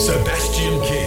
Sebastian King.